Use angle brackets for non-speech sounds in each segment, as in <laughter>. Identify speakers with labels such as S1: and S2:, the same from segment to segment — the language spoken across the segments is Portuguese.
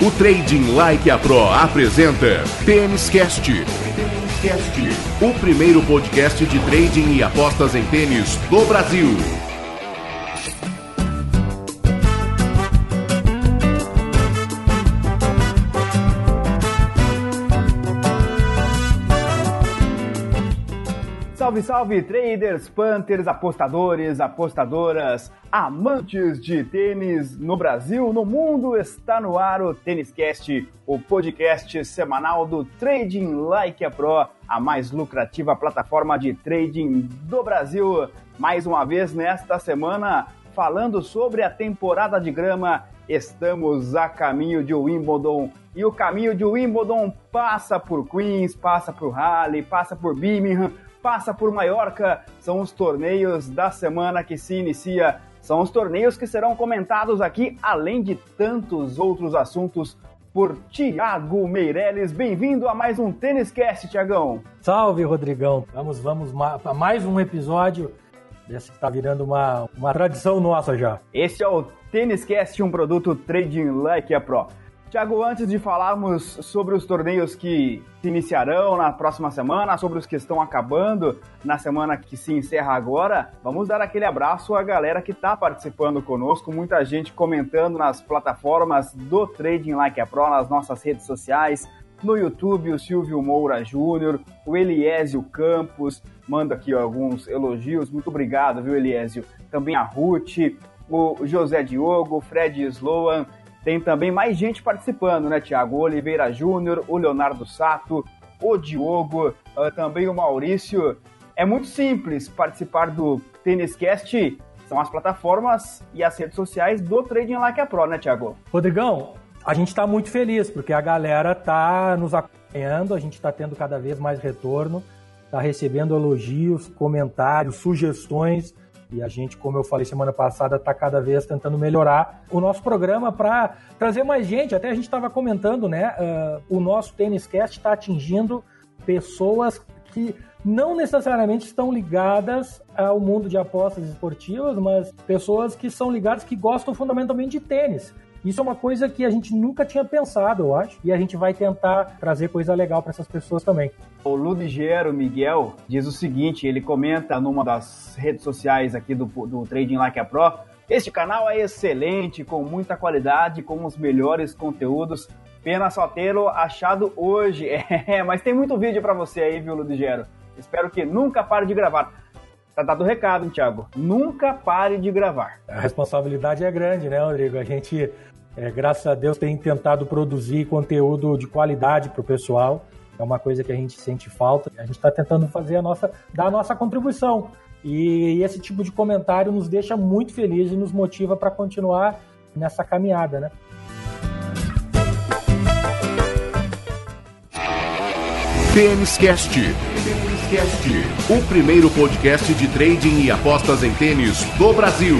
S1: O Trading Like a Pro apresenta Tênis Cast. O primeiro podcast de trading e apostas em tênis do Brasil.
S2: Salve, salve, traders, punters, apostadores, apostadoras, amantes de tênis no Brasil, no mundo, está no ar o Tênis Cast, o podcast semanal do Trading Like a Pro, a mais lucrativa plataforma de trading do Brasil. Mais uma vez nesta semana, falando sobre a temporada de grama, estamos a caminho de Wimbledon e o caminho de Wimbledon passa por Queens, passa por Raleigh, passa por Birmingham, passa por Maiorca. São os torneios da semana que se inicia. São os torneios que serão comentados aqui, além de tantos outros assuntos, por Tiago Meirelles. Bem-vindo a mais um Tênis Cast, Tiagão.
S3: Salve, Rodrigão. Vamos, vamos para mais um episódio. Esse está virando uma, uma tradição nossa já.
S2: Esse é o Tênis Cast, um produto Trading Like a Pro. Tiago, antes de falarmos sobre os torneios que se iniciarão na próxima semana, sobre os que estão acabando na semana que se encerra agora, vamos dar aquele abraço à galera que está participando conosco, muita gente comentando nas plataformas do Trading Like a Pro, nas nossas redes sociais, no YouTube, o Silvio Moura Júnior, o Eliésio Campos, manda aqui alguns elogios, muito obrigado, viu, Eliésio? Também a Ruth, o José Diogo, o Fred Sloan, tem também mais gente participando, né, Tiago? O Oliveira Júnior, o Leonardo Sato, o Diogo, uh, também o Maurício. É muito simples participar do Tênis Cast. São as plataformas e as redes sociais do Trading Like a Pro, né, Tiago?
S3: Rodrigão, a gente está muito feliz porque a galera tá nos acompanhando, a gente está tendo cada vez mais retorno, está recebendo elogios, comentários, sugestões e a gente, como eu falei semana passada, está cada vez tentando melhorar o nosso programa para trazer mais gente. Até a gente estava comentando, né? Uh, o nosso Tênis Cast está atingindo pessoas que não necessariamente estão ligadas ao mundo de apostas esportivas, mas pessoas que são ligadas que gostam fundamentalmente de tênis. Isso é uma coisa que a gente nunca tinha pensado, eu acho, e a gente vai tentar trazer coisa legal para essas pessoas também.
S2: O Ludigero Miguel diz o seguinte: ele comenta numa das redes sociais aqui do, do Trading Like a Pro. Este canal é excelente, com muita qualidade, com os melhores conteúdos. Pena só tê-lo achado hoje. <laughs> É, mas tem muito vídeo para você aí, viu, Ludigero? Espero que nunca pare de gravar. Tá dado o recado, hein, Thiago? Nunca pare de gravar.
S3: A responsabilidade é grande, né, Rodrigo? A gente, é, graças a Deus, tem tentado produzir conteúdo de qualidade para o pessoal. É uma coisa que a gente sente falta. A gente está tentando fazer a nossa, dar a nossa contribuição. E esse tipo de comentário nos deixa muito felizes e nos motiva para continuar nessa caminhada, né?
S1: Tênis Cast. Cast, o primeiro podcast de trading e apostas em tênis do Brasil.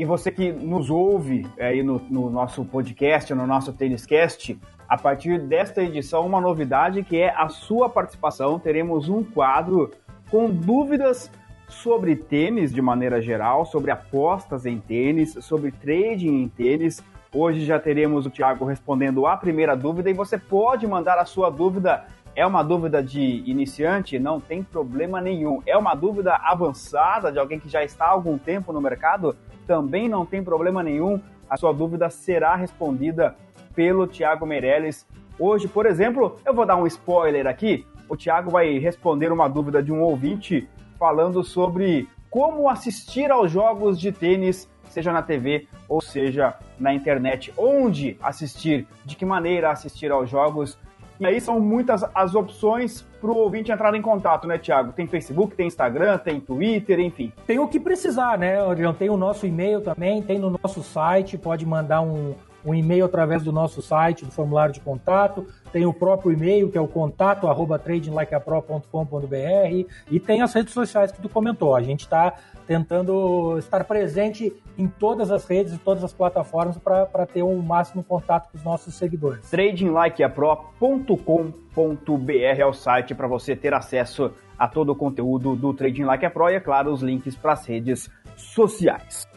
S2: E você que nos ouve aí no, no nosso podcast, no nosso Tênis Cast, a partir desta edição, uma novidade que é a sua participação. Teremos um quadro com dúvidas sobre tênis de maneira geral, sobre apostas em tênis, sobre trading em tênis. Hoje já teremos o Thiago respondendo a primeira dúvida e você pode mandar a sua dúvida é uma dúvida de iniciante? Não tem problema nenhum. É uma dúvida avançada de alguém que já está há algum tempo no mercado? Também não tem problema nenhum. A sua dúvida será respondida pelo Thiago Meirelles. Hoje, por exemplo, eu vou dar um spoiler aqui. O Thiago vai responder uma dúvida de um ouvinte falando sobre como assistir aos jogos de tênis, seja na TV ou seja na internet. Onde assistir, de que maneira assistir aos jogos e aí são muitas as opções para o ouvinte entrar em contato, né, Tiago? Tem Facebook, tem Instagram, tem Twitter, enfim.
S3: Tem o que precisar, né, Adriano? Tem o nosso e-mail também, tem no nosso site, pode mandar um, um e-mail através do nosso site, do formulário de contato, tem o próprio e-mail, que é o contato arroba tradinglikeapro.com.br e tem as redes sociais que tu comentou. A gente está tentando estar presente em todas as redes e todas as plataformas para ter o um máximo contato com os nossos seguidores.
S2: tradinglikeapro.com.br é o site para você ter acesso a todo o conteúdo do Trading Like a Pro e, é claro, os links para as redes sociais.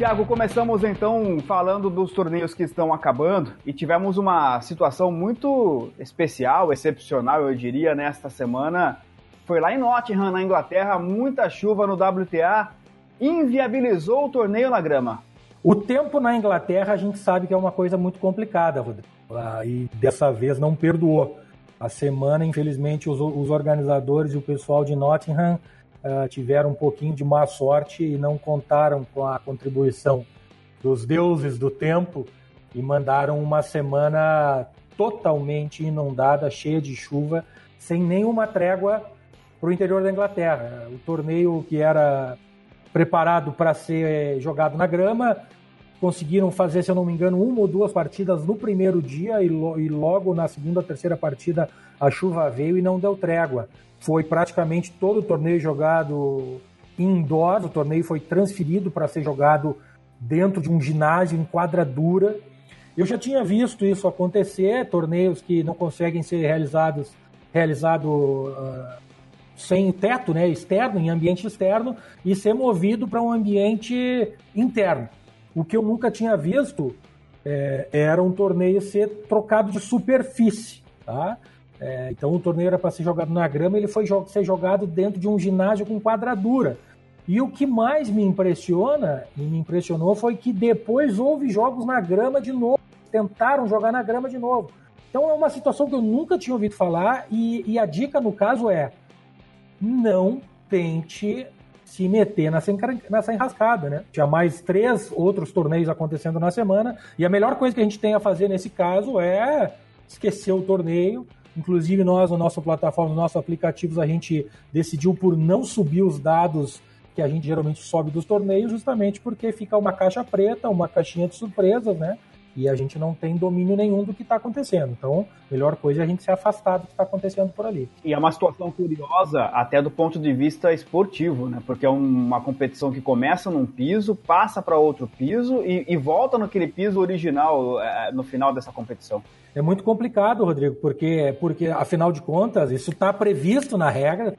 S2: Tiago, começamos então falando dos torneios que estão acabando e tivemos uma situação muito especial, excepcional, eu diria, nesta semana. Foi lá em Nottingham, na Inglaterra, muita chuva no WTA inviabilizou o torneio na grama.
S3: O tempo na Inglaterra a gente sabe que é uma coisa muito complicada, Rodrigo. Ah, e dessa vez não perdoou. A semana, infelizmente, os, os organizadores e o pessoal de Nottingham uh, tiveram um pouquinho de má sorte e não contaram com a contribuição dos deuses do tempo e mandaram uma semana totalmente inundada, cheia de chuva, sem nenhuma trégua para o interior da Inglaterra. O torneio que era preparado para ser jogado na grama, conseguiram fazer, se eu não me engano, uma ou duas partidas no primeiro dia e, lo logo na segunda, terceira partida a chuva veio e não deu trégua. Foi praticamente todo o torneio jogado indoor, o torneio foi transferido para ser jogado dentro de um ginásio em quadradura. Eu já tinha visto isso acontecer, torneios que não conseguem ser realizados realizado uh, sem teto, né, externo, em ambiente externo, e ser movido para um ambiente interno. O que eu nunca tinha visto é, era um torneio ser trocado de superfície, tá? É, então o torneio era para ser jogado na grama, ele foi jo ser jogado dentro de um ginásio com quadradura. E o que mais me impressiona, e me impressionou, foi que depois houve jogos na grama de novo. Tentaram jogar na grama de novo. Então é uma situação que eu nunca tinha ouvido falar, e, e a dica no caso é: não tente se meter nessa, nessa enrascada, né? Tinha mais três outros torneios acontecendo na semana, e a melhor coisa que a gente tem a fazer nesse caso é esquecer o torneio. Inclusive, nós, na nossa plataforma, nos nossos aplicativos, a gente decidiu por não subir os dados que a gente geralmente sobe dos torneios, justamente porque fica uma caixa preta, uma caixinha de surpresas, né? E a gente não tem domínio nenhum do que está acontecendo. Então, a melhor coisa é a gente se afastar do que está acontecendo por ali.
S2: E é uma situação curiosa até do ponto de vista esportivo, né? Porque é uma competição que começa num piso, passa para outro piso e, e, volta naquele piso original é, no final dessa competição.
S3: É muito complicado, Rodrigo, porque, porque afinal de contas, isso está previsto na regra,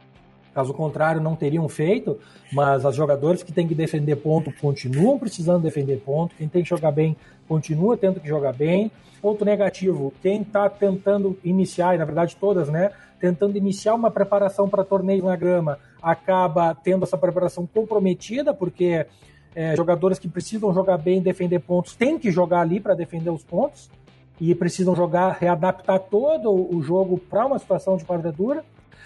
S3: Caso contrário, não teriam feito, mas as jogadores que têm que defender ponto continuam precisando defender ponto, quem tem que jogar bem continua tendo que jogar bem. Ponto negativo, quem está tentando iniciar, e na verdade todas, né, tentando iniciar uma preparação para torneio na grama, acaba tendo essa preparação comprometida, porque é, jogadores que precisam jogar bem, defender pontos, têm que jogar ali para defender os pontos, e precisam jogar, readaptar todo o jogo para uma situação de quadradura.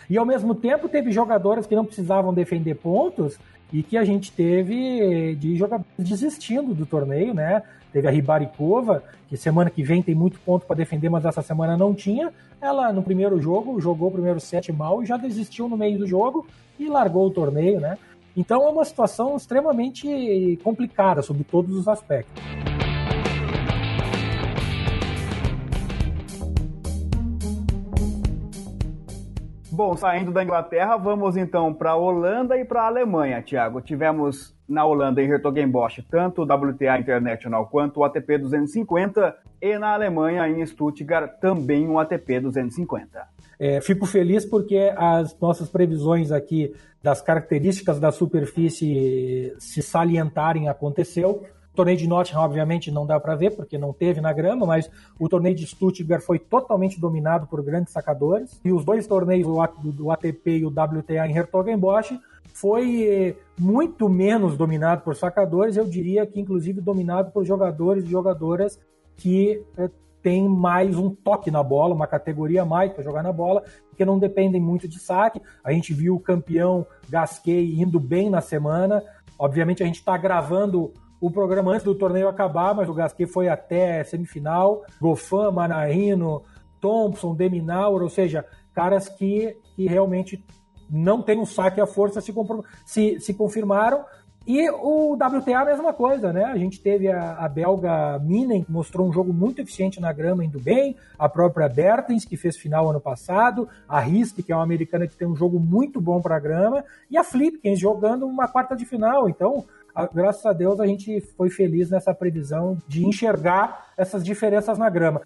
S3: E ao mesmo tempo teve jogadores que não precisavam defender pontos e que a gente teve de jogadores desistindo do torneio, né? Teve a Ribaricova, que semana que vem tem muito ponto para defender, mas essa semana não tinha. Ela no primeiro jogo jogou o primeiro set mal e já desistiu no meio do jogo e largou o torneio, né? Então é uma situação extremamente complicada sobre todos os aspectos.
S2: Bom, saindo da Inglaterra, vamos então para a Holanda e para a Alemanha, Thiago. Tivemos na Holanda em Hertogenbosch tanto o WTA International quanto o ATP 250 e na Alemanha em Stuttgart também um ATP 250.
S3: É, fico feliz porque as nossas previsões aqui das características da superfície se salientarem aconteceu. O torneio de Nottingham, obviamente, não dá para ver, porque não teve na grama, mas o torneio de Stuttgart foi totalmente dominado por grandes sacadores. E os dois torneios, do ATP e o WTA em Hertogenbosch, foi eh, muito menos dominado por sacadores, eu diria que inclusive dominado por jogadores e jogadoras que é, têm mais um toque na bola, uma categoria a mais para jogar na bola, que não dependem muito de saque. A gente viu o campeão Gasquet indo bem na semana. Obviamente a gente está gravando o programa antes do torneio acabar, mas o Gasquet foi até semifinal. Goffin, Manarino, Thompson, Deminaur, ou seja, caras que, que realmente não tem um saque à força se, se, se confirmaram. E o WTA a mesma coisa, né? A gente teve a, a, belga Minen, que mostrou um jogo muito eficiente na grama, indo bem, a própria Bertens, que fez final ano passado, a Risk, que é uma americana que tem um jogo muito bom para a grama, e a Flipkins jogando uma quarta de final. Então, graças a Deus a gente foi feliz nessa previsão de enxergar essas diferenças na grama.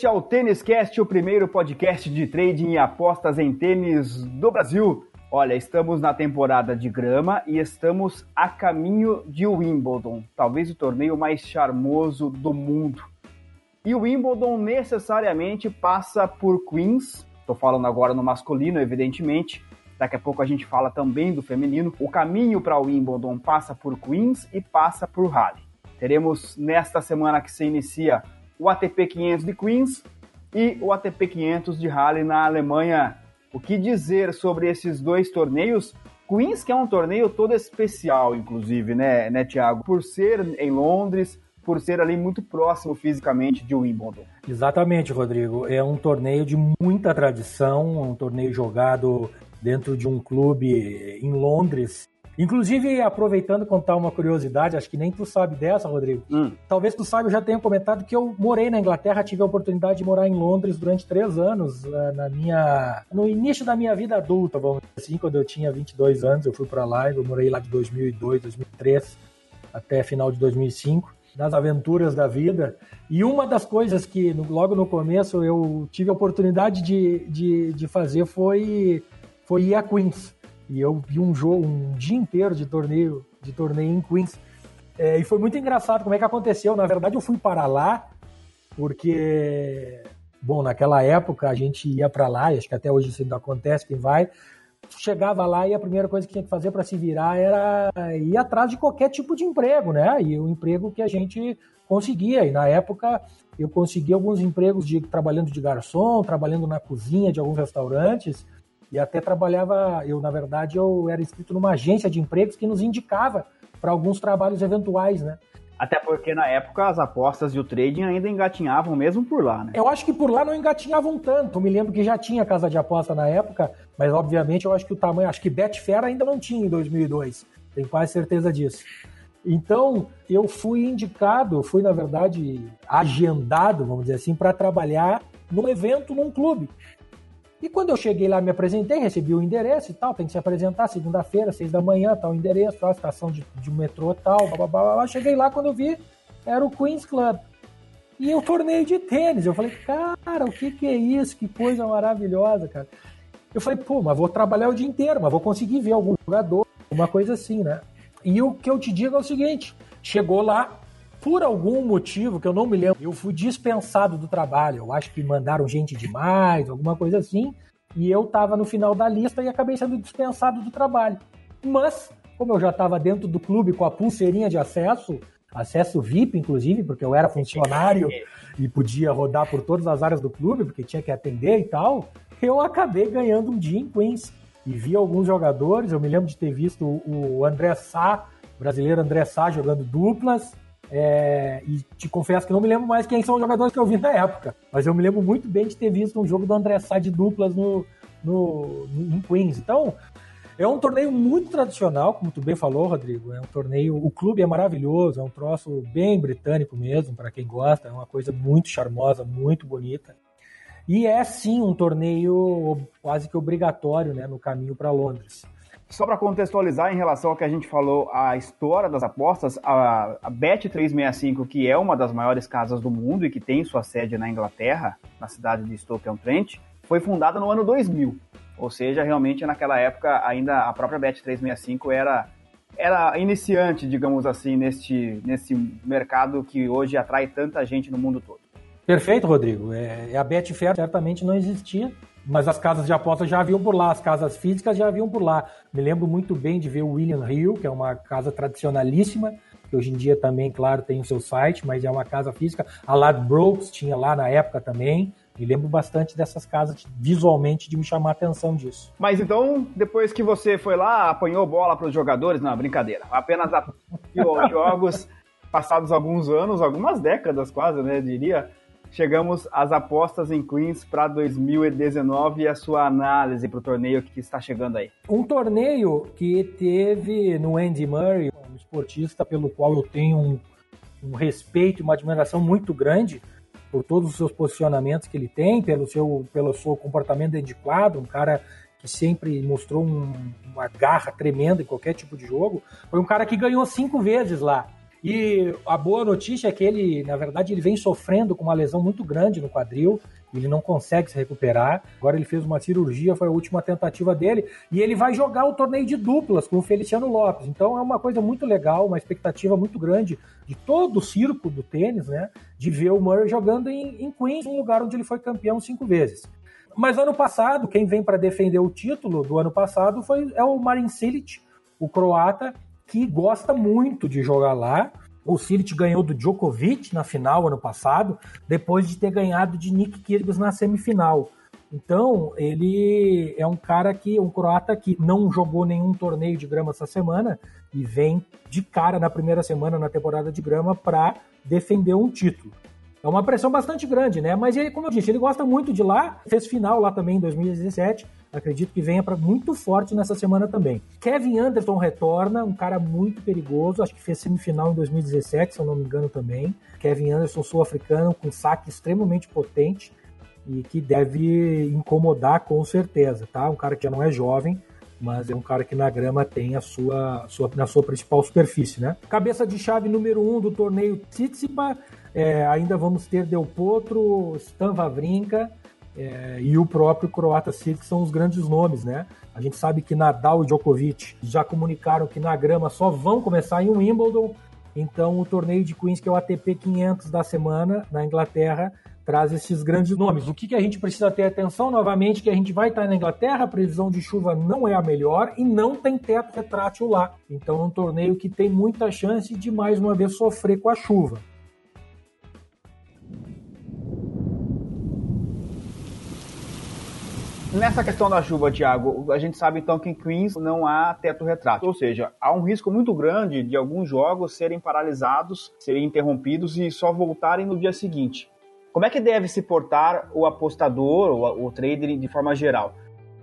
S2: Este é o Tênis Cast, o primeiro podcast de trading e apostas em tênis do Brasil. Olha, estamos na temporada de grama e estamos a caminho de Wimbledon, talvez o torneio mais charmoso do mundo. E o Wimbledon necessariamente passa por Queens, estou falando agora no masculino, evidentemente. Daqui a pouco a gente fala também do feminino. O caminho para o Wimbledon passa por Queens e passa por Raleigh. Teremos nesta semana que se inicia o ATP 500 de Queens e o ATP 500 de Halle na Alemanha. O que dizer sobre esses dois torneios? Queens, que é um torneio todo especial, inclusive, né, né, Tiago? Por ser em Londres, por ser ali muito próximo fisicamente de Wimbledon.
S3: Exatamente, Rodrigo. É um torneio de muita tradição, um torneio jogado dentro de um clube em Londres, Inclusive, aproveitando contar uma curiosidade, acho que nem tu sabe dessa, Rodrigo. Hum. Talvez tu saiba, eu já tenha comentado que eu morei na Inglaterra, tive a oportunidade de morar em Londres durante três anos, eh, na minha, no início da minha vida adulta, vamos dizer assim, quando eu tinha 22 anos, eu fui para lá, eu morei lá de 2002, 2003 até final de 2005 das aventuras da vida. E uma das coisas que logo no começo eu tive a oportunidade de, de, de fazer foi, foi ir a Queens. E eu vi um jogo, um dia inteiro de torneio, de torneio em Queens. É, e foi muito engraçado como é que aconteceu. Na verdade, eu fui para lá porque, bom, naquela época a gente ia para lá, e acho que até hoje isso ainda acontece, quem vai, chegava lá e a primeira coisa que tinha que fazer para se virar era ir atrás de qualquer tipo de emprego, né? E o emprego que a gente conseguia. E na época eu consegui alguns empregos de trabalhando de garçom, trabalhando na cozinha de alguns restaurantes e até trabalhava, eu na verdade eu era inscrito numa agência de empregos que nos indicava para alguns trabalhos eventuais, né?
S2: Até porque na época as apostas e o trading ainda engatinhavam mesmo por lá, né?
S3: Eu acho que por lá não engatinhavam tanto. Me lembro que já tinha casa de aposta na época, mas obviamente eu acho que o tamanho, acho que Betfair ainda não tinha em 2002. Tenho quase certeza disso. Então, eu fui indicado, fui na verdade agendado, vamos dizer assim, para trabalhar num evento num clube. E quando eu cheguei lá, me apresentei, recebi o endereço e tal, tem que se apresentar segunda-feira, seis da manhã, tal endereço, tal, estação de, de metrô tal, blá, blá, blá, blá. Cheguei lá, quando eu vi, era o Queen's Club. E o torneio de tênis. Eu falei, cara, o que que é isso? Que coisa maravilhosa, cara. Eu falei, pô, mas vou trabalhar o dia inteiro, mas vou conseguir ver algum jogador, uma coisa assim, né? E o que eu te digo é o seguinte, chegou lá, por algum motivo que eu não me lembro, eu fui dispensado do trabalho. Eu acho que mandaram gente demais, alguma coisa assim. E eu estava no final da lista e acabei sendo dispensado do trabalho. Mas, como eu já estava dentro do clube com a pulseirinha de acesso, acesso VIP, inclusive, porque eu era funcionário e podia rodar por todas as áreas do clube, porque tinha que atender e tal, eu acabei ganhando um dia em Queens. E vi alguns jogadores, eu me lembro de ter visto o André Sá, brasileiro André Sá, jogando duplas. É, e te confesso que não me lembro mais quem são os jogadores que eu vi na época. Mas eu me lembro muito bem de ter visto um jogo do André Sá de duplas no, no, no, em Queens. Então, é um torneio muito tradicional, como tu bem falou, Rodrigo. É um torneio. O clube é maravilhoso, é um troço bem britânico mesmo, para quem gosta. É uma coisa muito charmosa, muito bonita. E é sim um torneio quase que obrigatório né, no caminho para Londres.
S2: Só para contextualizar em relação ao que a gente falou, a história das apostas, a, a Bet365, que é uma das maiores casas do mundo e que tem sua sede na Inglaterra, na cidade de Stoke-on-Trent, foi fundada no ano 2000. Ou seja, realmente naquela época ainda a própria Bet365 era era iniciante, digamos assim, neste, nesse mercado que hoje atrai tanta gente no mundo todo.
S3: Perfeito, Rodrigo. É, a Betfair certamente não existia mas as casas de apostas já haviam por lá, as casas físicas já haviam por lá. Me lembro muito bem de ver o William Hill, que é uma casa tradicionalíssima, que hoje em dia também, claro, tem o seu site, mas é uma casa física. A Ladbrokes tinha lá na época também. Me lembro bastante dessas casas visualmente de me chamar a atenção disso.
S2: Mas então, depois que você foi lá, apanhou bola para os jogadores? Não, brincadeira. Apenas apanhou jogos <laughs> passados alguns anos, algumas décadas quase, né, diria chegamos às apostas em Queens para 2019 e a sua análise para o torneio que está chegando aí.
S3: Um torneio que teve no Andy Murray, um esportista pelo qual eu tenho um, um respeito e uma admiração muito grande por todos os seus posicionamentos que ele tem, pelo seu, pelo seu comportamento dentro de quadro, um cara que sempre mostrou um, uma garra tremenda em qualquer tipo de jogo, foi um cara que ganhou cinco vezes lá. E a boa notícia é que ele, na verdade, ele vem sofrendo com uma lesão muito grande no quadril, ele não consegue se recuperar. Agora ele fez uma cirurgia, foi a última tentativa dele, e ele vai jogar o torneio de duplas com o Feliciano Lopes. Então é uma coisa muito legal, uma expectativa muito grande de todo o circo do tênis, né? De ver o Murray jogando em, em Queens, um lugar onde ele foi campeão cinco vezes. Mas ano passado, quem vem para defender o título do ano passado foi é o Marin Cilic, o croata, que gosta muito de jogar lá. O Cilic ganhou do Djokovic na final ano passado, depois de ter ganhado de Nick Kyrgios na semifinal. Então, ele é um cara que, um croata que não jogou nenhum torneio de grama essa semana e vem de cara na primeira semana na temporada de grama para defender um título. É uma pressão bastante grande, né? Mas ele, como eu disse, ele gosta muito de lá, fez final lá também em 2017. Acredito que venha para muito forte nessa semana também. Kevin Anderson retorna, um cara muito perigoso, acho que fez semifinal em 2017, se eu não me engano também. Kevin Anderson, sul-africano, com saque extremamente potente e que deve incomodar com certeza, tá? Um cara que já não é jovem, mas é um cara que na grama tem a sua, sua na sua principal superfície, né? Cabeça de chave número um do torneio Tsitsipa, é, ainda vamos ter Del Potro, Stan Wawrinka é, e o próprio croata Siric são os grandes nomes, né? A gente sabe que Nadal e Djokovic já comunicaram que na grama só vão começar em Wimbledon, então o torneio de Queens, que é o ATP 500 da semana na Inglaterra, traz esses grandes nomes. O que, que a gente precisa ter atenção novamente, que a gente vai estar na Inglaterra, a previsão de chuva não é a melhor e não tem teto retrátil lá. Então é um torneio que tem muita chance de mais uma vez sofrer com a chuva.
S2: Nessa questão da chuva, Thiago, a gente sabe então que em Queens não há teto retrátil, ou seja, há um risco muito grande de alguns jogos serem paralisados, serem interrompidos e só voltarem no dia seguinte. Como é que deve se portar o apostador ou o trader de forma geral?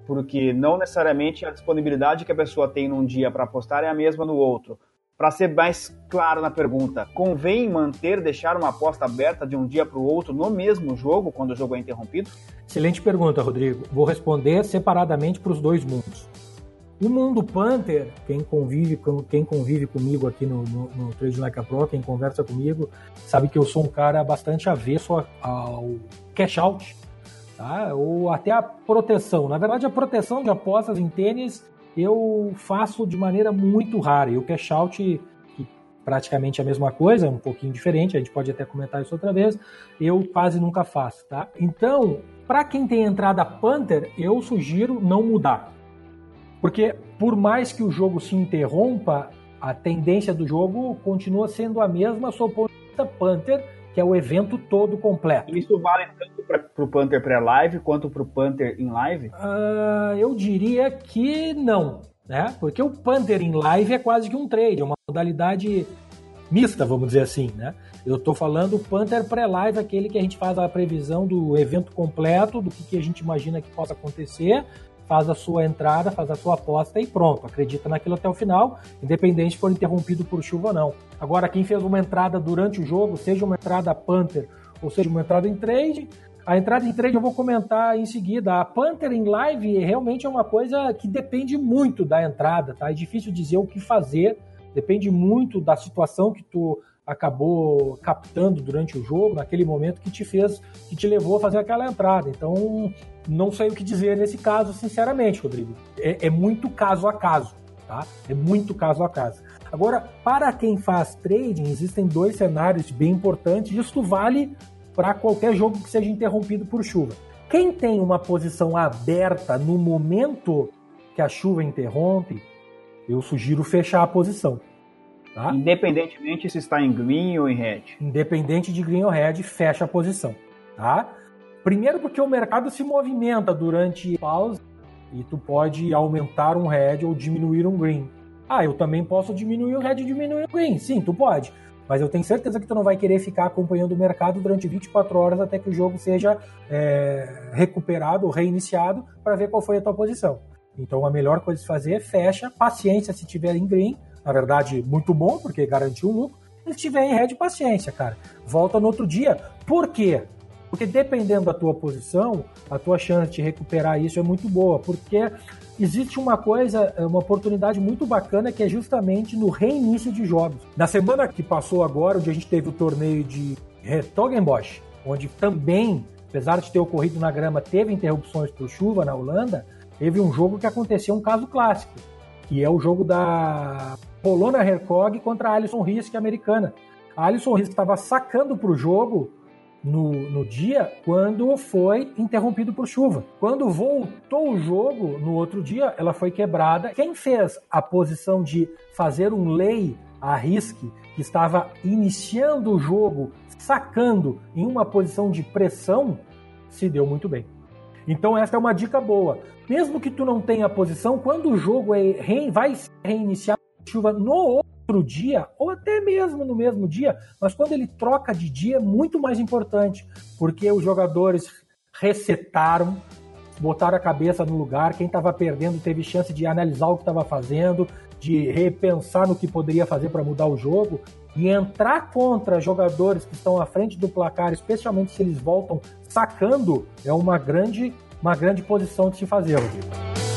S2: Porque não necessariamente a disponibilidade que a pessoa tem num dia para apostar é a mesma no outro. Para ser mais claro na pergunta, convém manter, deixar uma aposta aberta de um dia para o outro no mesmo jogo, quando o jogo é interrompido?
S3: Excelente pergunta, Rodrigo. Vou responder separadamente para os dois mundos. O mundo Panther, quem convive, quem convive comigo aqui no, no, no Trade Like a Pro, quem conversa comigo, sabe que eu sou um cara bastante avesso ao cash out, tá? ou até a proteção. Na verdade, a proteção de apostas em tênis eu faço de maneira muito rara. E o cash out, que praticamente é a mesma coisa, um pouquinho diferente, a gente pode até comentar isso outra vez, eu quase nunca faço, tá? Então, para quem tem entrada Panther, eu sugiro não mudar. Porque por mais que o jogo se interrompa, a tendência do jogo continua sendo a mesma sob o Panther, que é o evento todo completo.
S2: Isso vale tanto para o Panther pré-live quanto para o Panther em live?
S3: Uh, eu diria que não, né? Porque o Panther em live é quase que um trade, é uma modalidade mista, vamos dizer assim, né? Eu estou falando o Panther pré-live, aquele que a gente faz a previsão do evento completo, do que, que a gente imagina que possa acontecer, faz a sua entrada, faz a sua aposta e pronto, acredita naquilo até o final, independente se for interrompido por chuva ou não. Agora, quem fez uma entrada durante o jogo, seja uma entrada Panther ou seja uma entrada em trade, a entrada em trade eu vou comentar em seguida. A Panther em live realmente é uma coisa que depende muito da entrada, tá? É difícil dizer o que fazer, depende muito da situação que tu acabou captando durante o jogo, naquele momento que te fez, que te levou a fazer aquela entrada. Então, não sei o que dizer nesse caso, sinceramente, Rodrigo. É, é muito caso a caso, tá? É muito caso a caso. Agora, para quem faz trading, existem dois cenários bem importantes. Isso vale para qualquer jogo que seja interrompido por chuva. Quem tem uma posição aberta no momento que a chuva interrompe, eu sugiro fechar a posição.
S2: Tá? Independentemente se está em green ou em red.
S3: Independente de green ou red, fecha a posição. Tá? Primeiro porque o mercado se movimenta durante pausa e tu pode aumentar um red ou diminuir um green. Ah, eu também posso diminuir o red e diminuir o green. Sim, tu pode. Mas eu tenho certeza que tu não vai querer ficar acompanhando o mercado durante 24 horas até que o jogo seja é, recuperado ou reiniciado para ver qual foi a tua posição. Então a melhor coisa de fazer é fecha, paciência se tiver em green, na verdade, muito bom, porque garantiu um lucro. Se tiver em red, paciência, cara. Volta no outro dia. Por quê? Porque dependendo da tua posição, a tua chance de recuperar isso é muito boa, porque existe uma coisa, uma oportunidade muito bacana que é justamente no reinício de jogos. Na semana que passou agora, onde a gente teve o torneio de Retogenbosch, onde também, apesar de ter ocorrido na grama, teve interrupções por chuva na Holanda, teve um jogo que aconteceu um caso clássico, que é o jogo da Polona Hercog contra a Alison Risk americana. A Alison Risk estava sacando para o jogo no, no dia quando foi interrompido por chuva. Quando voltou o jogo no outro dia, ela foi quebrada. Quem fez a posição de fazer um lei a risque, que estava iniciando o jogo, sacando em uma posição de pressão, se deu muito bem. Então essa é uma dica boa. Mesmo que tu não tenha posição, quando o jogo é, vai reiniciar chuva no outro dia, ou até mesmo no mesmo dia, mas quando ele troca de dia é muito mais importante, porque os jogadores resetaram, botaram a cabeça no lugar, quem estava perdendo teve chance de analisar o que estava fazendo, de repensar no que poderia fazer para mudar o jogo e entrar contra jogadores que estão à frente do placar, especialmente se eles voltam sacando, é uma grande, uma grande posição de se fazer, Rodrigo.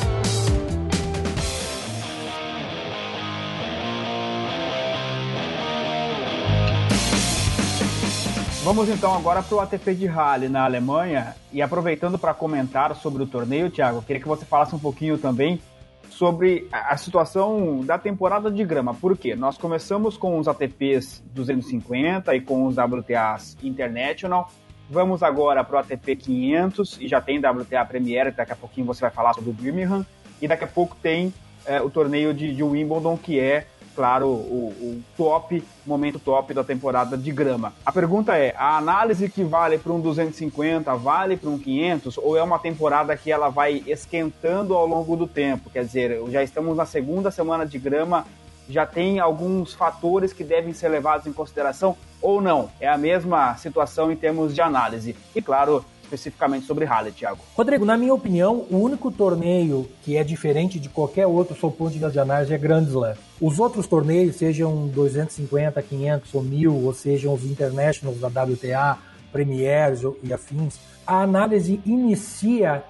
S2: Vamos então agora para o ATP de Halle na Alemanha e aproveitando para comentar sobre o torneio, Thiago, queria que você falasse um pouquinho também sobre a situação da temporada de grama. Por quê? Nós começamos com os ATPs 250 e com os WTAs International. Vamos agora para o ATP 500 e já tem WTA Premier, daqui a pouquinho você vai falar sobre o Birmingham. E daqui a pouco tem é, o torneio de, de Wimbledon, que é claro, o, o top, momento top da temporada de grama. A pergunta é: a análise que vale para um 250 vale para um 500 ou é uma temporada que ela vai esquentando ao longo do tempo? Quer dizer, já estamos na segunda semana de grama, já tem alguns fatores que devem ser levados em consideração ou não? É a mesma situação em termos de análise. E claro, especificamente sobre Halle, Thiago?
S3: Rodrigo, na minha opinião, o único torneio que é diferente de qualquer outro sob ponto de análise é Grand Slam. Os outros torneios, sejam 250, 500 ou 1000, ou sejam os Internationals da WTA, Premiers e afins, a análise inicia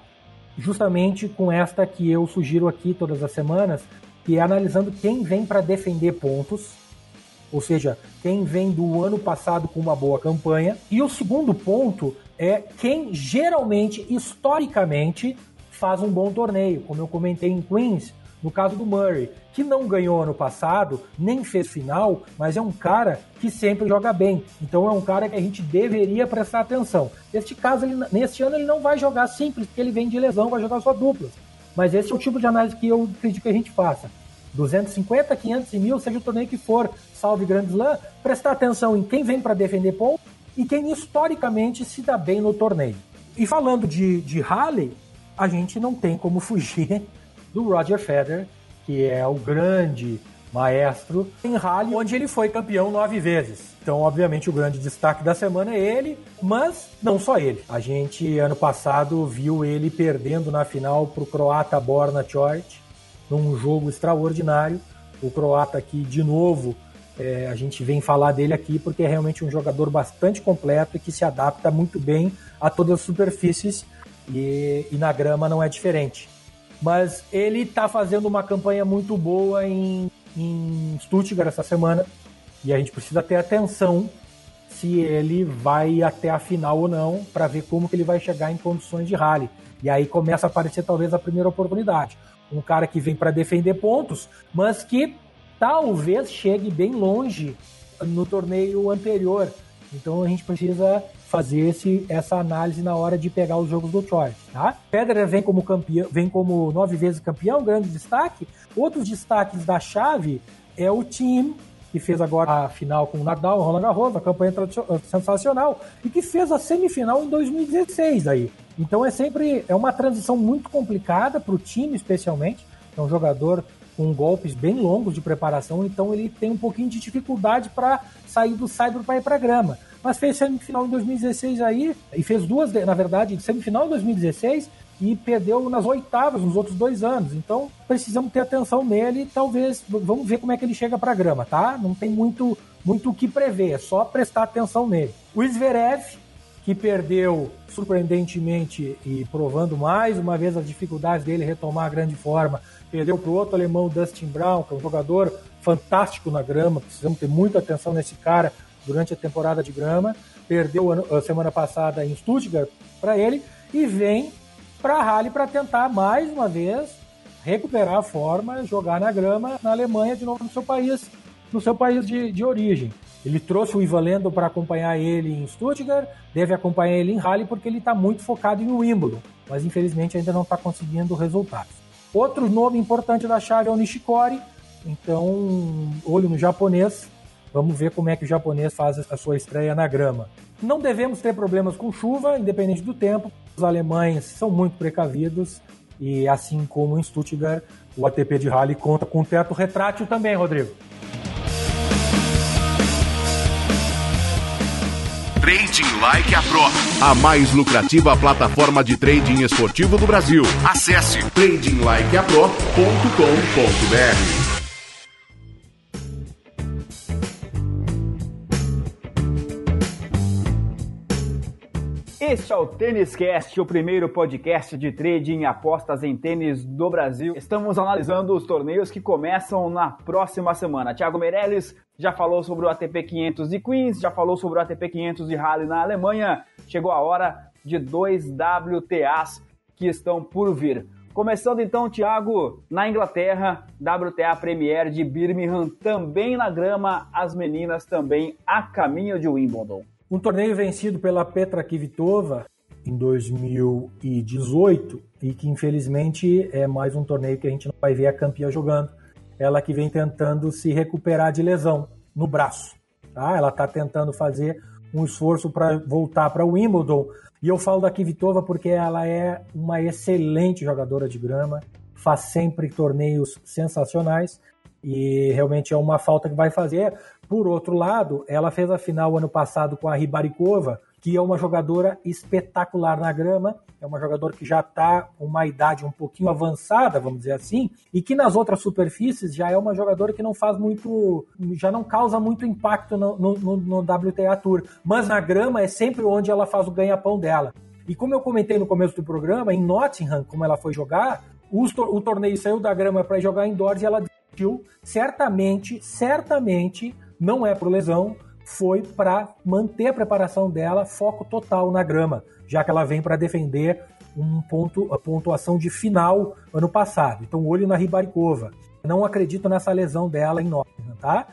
S3: justamente com esta que eu sugiro aqui todas as semanas, que é analisando quem vem para defender pontos, ou seja, quem vem do ano passado com uma boa campanha. E o segundo ponto é quem geralmente, historicamente, faz um bom torneio, como eu comentei em Queens, no caso do Murray, que não ganhou ano passado, nem fez final, mas é um cara que sempre joga bem. Então é um cara que a gente deveria prestar atenção. Neste caso, ele, neste ano ele não vai jogar simples, porque ele vem de lesão, vai jogar só duplas. Mas esse é o tipo de análise que eu acredito que a gente faça. 250, 500 e mil, seja o torneio que for, salve Grand Slam, prestar atenção em quem vem para defender ponto e quem historicamente se dá bem no torneio. E falando de, de Halley, a gente não tem como fugir <laughs> do Roger Federer, que é o grande maestro em Rally, onde ele foi campeão nove vezes. Então, obviamente, o grande destaque da semana é ele, mas não só ele. A gente, ano passado, viu ele perdendo na final para o croata Borna Coric, num jogo extraordinário. O croata aqui, de novo, é, a gente vem falar dele aqui porque é realmente um jogador bastante completo e que se adapta muito bem a todas as superfícies e, e na grama não é diferente. Mas ele está fazendo uma campanha muito boa em, em Stuttgart essa semana e a gente precisa ter atenção se ele vai até a final ou não para ver como que ele vai chegar em condições de rally. E aí começa a aparecer talvez a primeira oportunidade. Um cara que vem para defender pontos, mas que talvez chegue bem longe no torneio anterior. Então a gente precisa fazer esse, essa análise na hora de pegar os jogos do Troy, tá? Federer vem como campeão, vem como nove vezes campeão, grande destaque. Outros destaques da chave é o time que fez agora a final com o Nadal, o Roland Garros, a campanha sensacional e que fez a semifinal em 2016 aí. Então é sempre é uma transição muito complicada para o time, especialmente. É um jogador com golpes bem longos de preparação, então ele tem um pouquinho de dificuldade para sair do cyber para ir para grama. Mas fez semifinal em 2016 aí, e fez duas, na verdade, semifinal em 2016 e perdeu nas oitavas nos outros dois anos. Então precisamos ter atenção nele, talvez vamos ver como é que ele chega para grama, tá? Não tem muito muito o que prever, é só prestar atenção nele. O Zverev que perdeu surpreendentemente e provando mais uma vez as dificuldades dele retomar a grande forma, perdeu para o outro alemão, Dustin Brown, que é um jogador fantástico na grama, precisamos ter muita atenção nesse cara durante a temporada de grama. Perdeu a semana passada em Stuttgart para ele e vem para a Halle para tentar mais uma vez recuperar a forma, jogar na grama na Alemanha de novo no seu país, no seu país de, de origem. Ele trouxe o Ivan para acompanhar ele em Stuttgart, deve acompanhar ele em Halle porque ele está muito focado em Wimbledon, mas infelizmente ainda não está conseguindo resultados. Outro nome importante da chave é o Nishikori, então olho no japonês, vamos ver como é que o japonês faz a sua estreia na grama. Não devemos ter problemas com chuva, independente do tempo. Os alemães são muito precavidos e assim como em Stuttgart, o ATP de Halle conta com teto retrátil também, Rodrigo.
S1: Trading Like a Pro, a mais lucrativa plataforma de trading esportivo do Brasil. Acesse tradinglikeapro.com.br.
S2: Este é o Tênis Cast, o primeiro podcast de trading e apostas em tênis do Brasil. Estamos analisando os torneios que começam na próxima semana. Thiago Meirelles já falou sobre o ATP 500 de Queens, já falou sobre o ATP 500 de Halle na Alemanha. Chegou a hora de dois WTAs que estão por vir. Começando então, Thiago, na Inglaterra, WTA Premier de Birmingham, também na grama, as meninas também a caminho de Wimbledon.
S3: Um torneio vencido pela Petra Kvitova em 2018 e que infelizmente é mais um torneio que a gente não vai ver a campeã jogando. Ela que vem tentando se recuperar de lesão no braço. Tá? Ela está tentando fazer um esforço para voltar para o Wimbledon. E eu falo da Kvitova porque ela é uma excelente jogadora de grama, faz sempre torneios sensacionais e realmente é uma falta que vai fazer. Por outro lado, ela fez a final ano passado com a Ribaricova, que é uma jogadora espetacular na grama, é uma jogadora que já está com uma idade um pouquinho avançada, vamos dizer assim, e que nas outras superfícies já é uma jogadora que não faz muito, já não causa muito impacto no, no, no WTA Tour, mas na grama é sempre onde ela faz o ganha-pão dela. E como eu comentei no começo do programa, em Nottingham, como ela foi jogar, o torneio saiu da grama para jogar indoors e ela desistiu. Certamente, certamente não é por lesão, foi para manter a preparação dela, foco total na grama, já que ela vem para defender um ponto, a pontuação de final ano passado. Então, olho na Ribaricova. Não acredito nessa lesão dela em Nottingham, tá?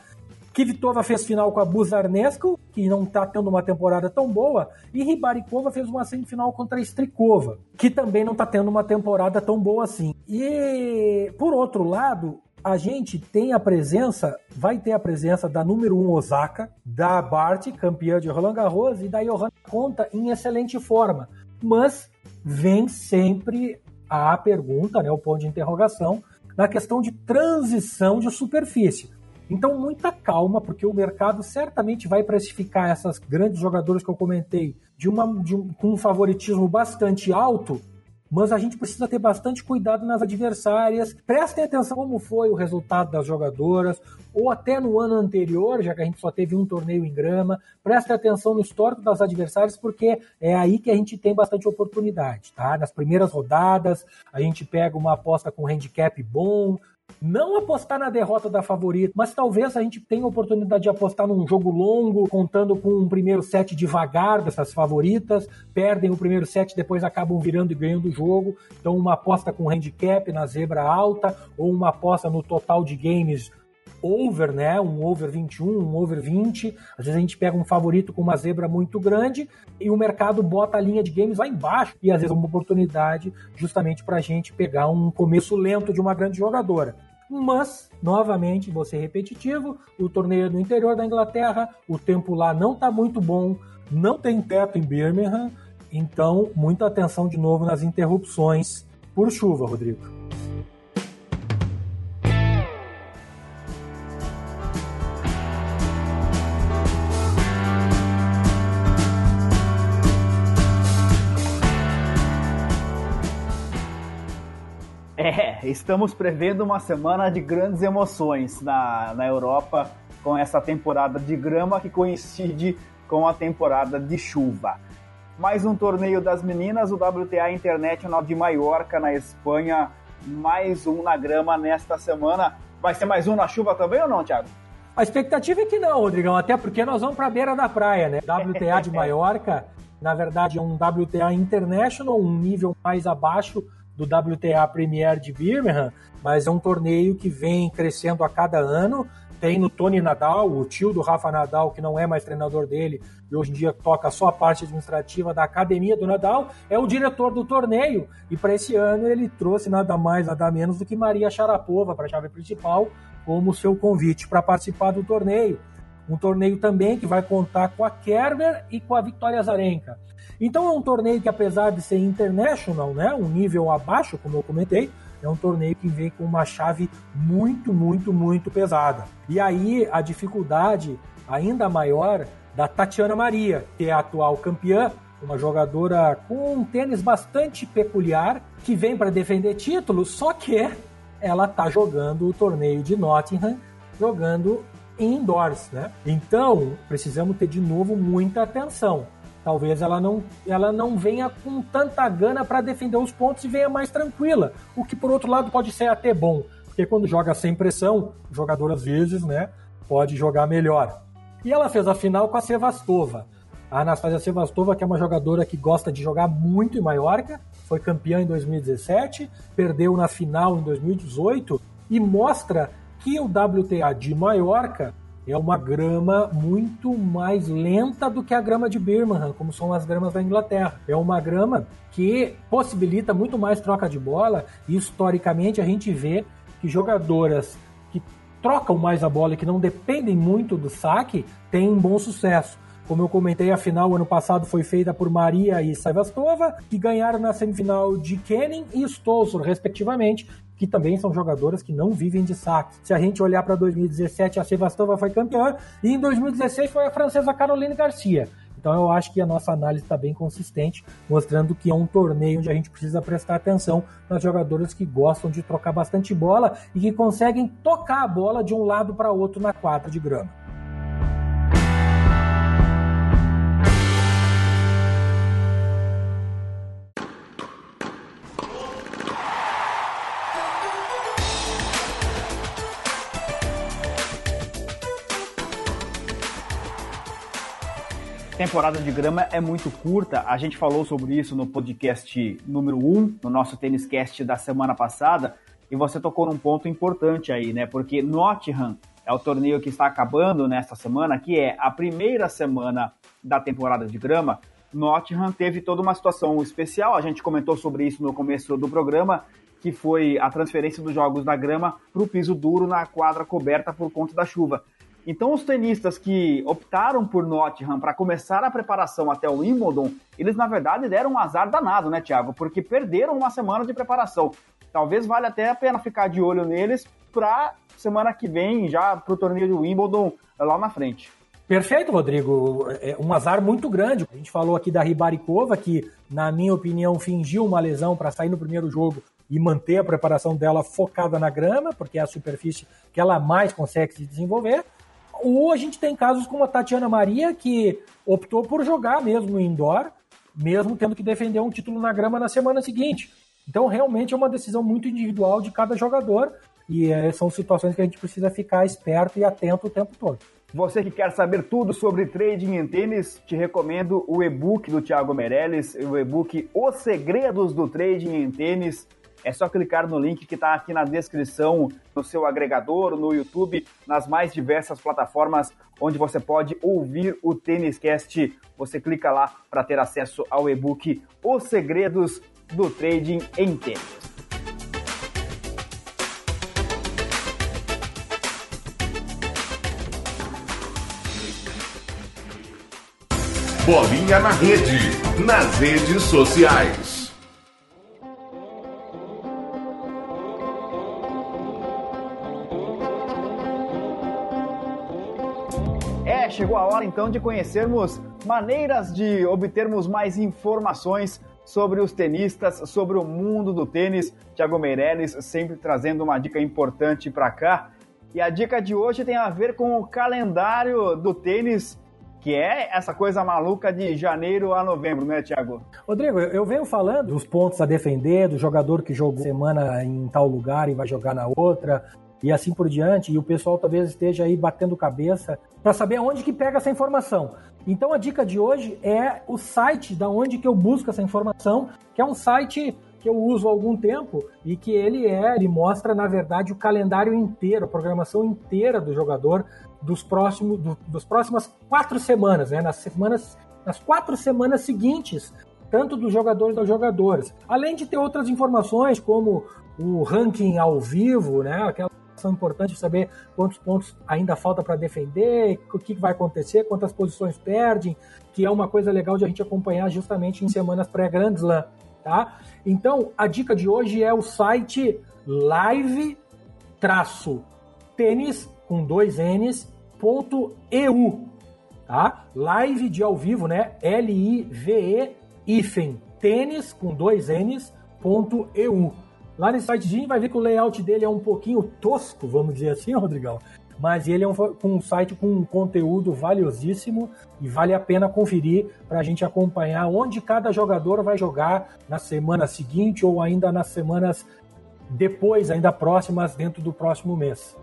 S3: Kvitova fez final com a Buzarnescu, que não está tendo uma temporada tão boa, e Ribaricova fez uma semifinal contra a Strikova, que também não está tendo uma temporada tão boa assim. E, por outro lado, a gente tem a presença, vai ter a presença da número 1 um Osaka, da Bart, campeã de Roland Garros, e da Johanna Conta em excelente forma. Mas vem sempre a pergunta, né, o ponto de interrogação, na questão de transição de superfície. Então, muita calma, porque o mercado certamente vai precificar essas grandes jogadoras que eu comentei de uma, de um, com um favoritismo bastante alto mas a gente precisa ter bastante cuidado nas adversárias. Prestem atenção como foi o resultado das jogadoras, ou até no ano anterior, já que a gente só teve um torneio em grama. Prestem atenção no histórico das adversárias, porque é aí que a gente tem bastante oportunidade, tá? Nas primeiras rodadas, a gente pega uma aposta com handicap bom, não apostar na derrota da favorita, mas talvez a gente tenha a oportunidade de apostar num jogo longo, contando com um primeiro set devagar dessas favoritas, perdem o primeiro set, depois acabam virando e ganhando o jogo. Então, uma aposta com handicap na zebra alta, ou uma aposta no total de games over, né? Um over 21, um over 20. Às vezes a gente pega um favorito com uma zebra muito grande e o mercado bota a linha de games lá embaixo. E às vezes é uma oportunidade justamente para a gente pegar um começo lento de uma grande jogadora. Mas, novamente, vou ser repetitivo, o torneio é no interior da Inglaterra, o tempo lá não está muito bom, não tem teto em Birmingham, então muita atenção de novo nas interrupções por chuva, Rodrigo.
S2: Estamos prevendo uma semana de grandes emoções na, na Europa com essa temporada de grama que coincide com a temporada de chuva. mais um torneio das meninas, o WTA International de Maiorca, na Espanha. Mais um na grama nesta semana. Vai ser mais um na chuva também ou não, Thiago?
S3: A expectativa é que não, Rodrigão, até porque nós vamos para a beira da praia, né? WTA de <laughs> Maiorca, na verdade, é um WTA International, um nível mais abaixo do WTA Premier de Birmingham, mas é um torneio que vem crescendo a cada ano. Tem no Tony Nadal, o tio do Rafa Nadal, que não é mais treinador dele e hoje em dia toca só a parte administrativa da academia do Nadal, é o diretor do torneio. E para esse ano ele trouxe nada mais, nada menos do que Maria Sharapova para a chave principal, como seu convite para participar do torneio. Um torneio também que vai contar com a Kerber e com a Victoria Zarenka. Então é um torneio que, apesar de ser international, né, um nível abaixo, como eu comentei, é um torneio que vem com uma chave muito, muito, muito pesada. E aí a dificuldade ainda maior da Tatiana Maria, que é a atual campeã, uma jogadora com um tênis bastante peculiar, que vem para defender título, só que ela está jogando o torneio de Nottingham, jogando indoors, né? Então, precisamos ter de novo muita atenção. Talvez ela não, ela não venha com tanta gana para defender os pontos e venha mais tranquila, o que por outro lado pode ser até bom, porque quando joga sem pressão, o jogador às vezes, né, pode jogar melhor. E ela fez a final com a Sevastova. A Anastasia Sevastova, que é uma jogadora que gosta de jogar muito em Maiorca, foi campeã em 2017, perdeu na final em 2018 e mostra que o WTA de Maiorca é uma grama muito mais lenta do que a grama de Birmingham, como são as gramas da Inglaterra. É uma grama que possibilita muito mais troca de bola e historicamente a gente vê que jogadoras que trocam mais a bola e que não dependem muito do saque têm um bom sucesso. Como eu comentei, a final ano passado foi feita por Maria e Savastova, que ganharam na semifinal de Kenning e Stosur, respectivamente, que também são jogadoras que não vivem de saque. Se a gente olhar para 2017, a Sevastova foi campeã e em 2016 foi a francesa Caroline Garcia. Então eu acho que a nossa análise está bem consistente, mostrando que é um torneio onde a gente precisa prestar atenção nas jogadoras que gostam de trocar bastante bola e que conseguem tocar a bola de um lado para outro na quadra de grama.
S2: Temporada de grama é muito curta. A gente falou sobre isso no podcast número 1, no nosso Tênis Cast da semana passada, e você tocou num ponto importante aí, né? Porque Nottingham é o torneio que está acabando nesta semana, que é a primeira semana da temporada de grama. Nottingham teve toda uma situação especial, a gente comentou sobre isso no começo do programa, que foi a transferência dos jogos da grama para o piso duro na quadra coberta por conta da chuva. Então, os tenistas que optaram por Nottingham para começar a preparação até o Wimbledon, eles na verdade deram um azar danado, né, Thiago? Porque perderam uma semana de preparação. Talvez valha até a pena ficar de olho neles para semana que vem, já para o torneio de Wimbledon lá na frente.
S3: Perfeito, Rodrigo. É um azar muito grande. A gente falou aqui da Ribaricova, que, na minha opinião, fingiu uma lesão para sair no primeiro jogo e manter a preparação dela focada na grama, porque é a superfície que ela mais consegue se desenvolver. Ou a gente tem casos como a Tatiana Maria, que optou por jogar mesmo indoor, mesmo tendo que defender um título na grama na semana seguinte. Então, realmente é uma decisão muito individual de cada jogador e é, são situações que a gente precisa ficar esperto e atento o tempo todo.
S2: Você que quer saber tudo sobre trading em tênis, te recomendo o e-book do Thiago Meirelles, o e-book Os Segredos do Trading em Tênis é só clicar no link que está aqui na descrição, no seu agregador, no YouTube, nas mais diversas plataformas onde você pode ouvir o Tênis Cast. Você clica lá para ter acesso ao e-book Os Segredos do Trading em Tênis.
S1: Bolinha na rede, nas redes sociais.
S2: Chegou a hora então de conhecermos maneiras de obtermos mais informações sobre os tenistas, sobre o mundo do tênis. Thiago Meirelles sempre trazendo uma dica importante para cá. E a dica de hoje tem a ver com o calendário do tênis que é essa coisa maluca de janeiro a novembro, né, Thiago?
S3: Rodrigo, eu venho falando dos pontos a defender, do jogador que jogou semana em tal lugar e vai jogar na outra, e assim por diante, e o pessoal talvez esteja aí batendo cabeça para saber aonde que pega essa informação. Então a dica de hoje é o site da onde que eu busco essa informação, que é um site que eu uso há algum tempo e que ele é, ele mostra na verdade o calendário inteiro, a programação inteira do jogador dos próximos do, dos próximas quatro semanas, né? Nas semanas, nas quatro semanas seguintes, tanto dos jogadores aos jogadores. Além de ter outras informações como o ranking ao vivo, né? Aquela informação importante de saber quantos pontos ainda falta para defender, o que vai acontecer, quantas posições perdem, que é uma coisa legal de a gente acompanhar justamente em semanas pré-Grand Slam, tá? Então, a dica de hoje é o site live-tênis com dois N's, ponto EU, tá? Live de ao vivo, né? L-I-V-E hífen, tênis com dois N's, ponto EU. Lá nesse sitezinho vai ver que o layout dele é um pouquinho tosco, vamos dizer assim, <laughs> Rodrigão. Mas ele é um, um site com um conteúdo valiosíssimo e vale a pena conferir para a gente acompanhar onde cada jogador vai jogar na semana seguinte ou ainda nas semanas depois, ainda próximas, dentro do próximo mês.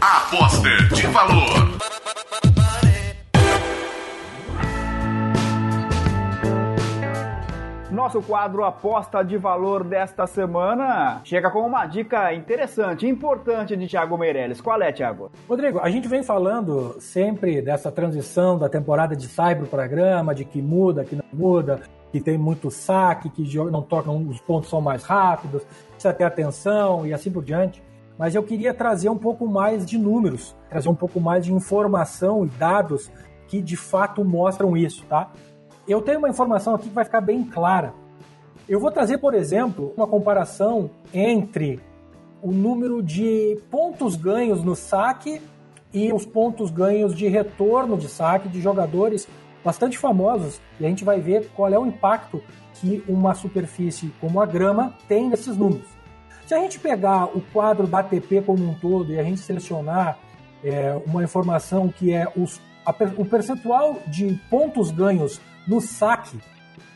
S1: Aposta de valor.
S2: Nosso quadro Aposta de Valor desta semana chega com uma dica interessante, importante de Thiago Meirelles. Qual é, Thiago?
S3: Rodrigo, a gente vem falando sempre dessa transição da temporada de cyber para grama, de que muda, que não muda, que tem muito saque, que não tocam, os pontos são mais rápidos, precisa ter atenção e assim por diante mas eu queria trazer um pouco mais de números, trazer um pouco mais de informação e dados que de fato mostram isso, tá? Eu tenho uma informação aqui que vai ficar bem clara. Eu vou trazer, por exemplo, uma comparação entre o número de pontos ganhos no saque e os pontos ganhos de retorno de saque de jogadores bastante famosos e a gente vai ver qual é o impacto que uma superfície como a grama tem nesses números. Se a gente pegar o quadro da ATP como um todo e a gente selecionar é, uma informação que é os, a, o percentual de pontos ganhos no saque,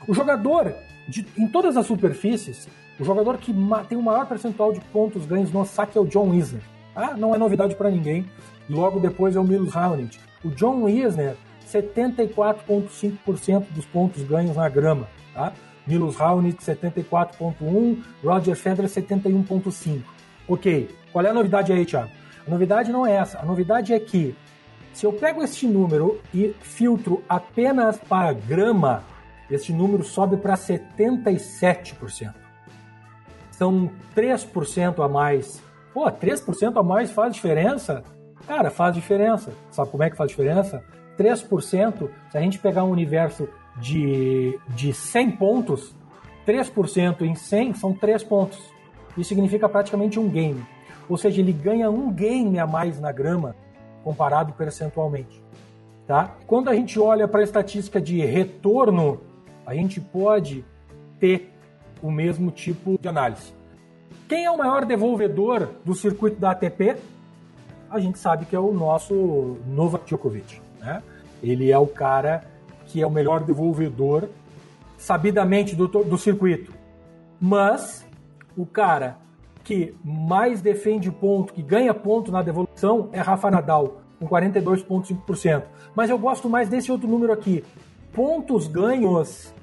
S3: o jogador, de, em todas as superfícies, o jogador que tem o maior percentual de pontos ganhos no saque é o John Isner. Ah, não é novidade para ninguém. Logo depois é o Milos Raonic. O John Isner, 74,5% dos pontos ganhos na grama. Tá? Milos Raonic 74.1, Roger Federer 71.5. Ok, qual é a novidade aí, Thiago? A novidade não é essa. A novidade é que se eu pego este número e filtro apenas para grama, este número sobe para 77%. São 3% a mais. Pô, 3% a mais faz diferença? Cara, faz diferença. Sabe como é que faz diferença? 3%, se a gente pegar um universo de, de 100 pontos, 3% em 100 são 3 pontos. Isso significa praticamente um game. Ou seja, ele ganha um game a mais na grama comparado percentualmente. Tá? Quando a gente olha para a estatística de retorno, a gente pode ter o mesmo tipo de análise. Quem é o maior devolvedor do circuito da ATP? A gente sabe que é o nosso Novak Djokovic. Né? Ele é o cara que é o melhor devolvedor, sabidamente, do, do circuito. Mas o cara que mais defende ponto, que ganha ponto na devolução, é Rafa Nadal, com 42,5%. Mas eu gosto mais desse outro número aqui: pontos ganhos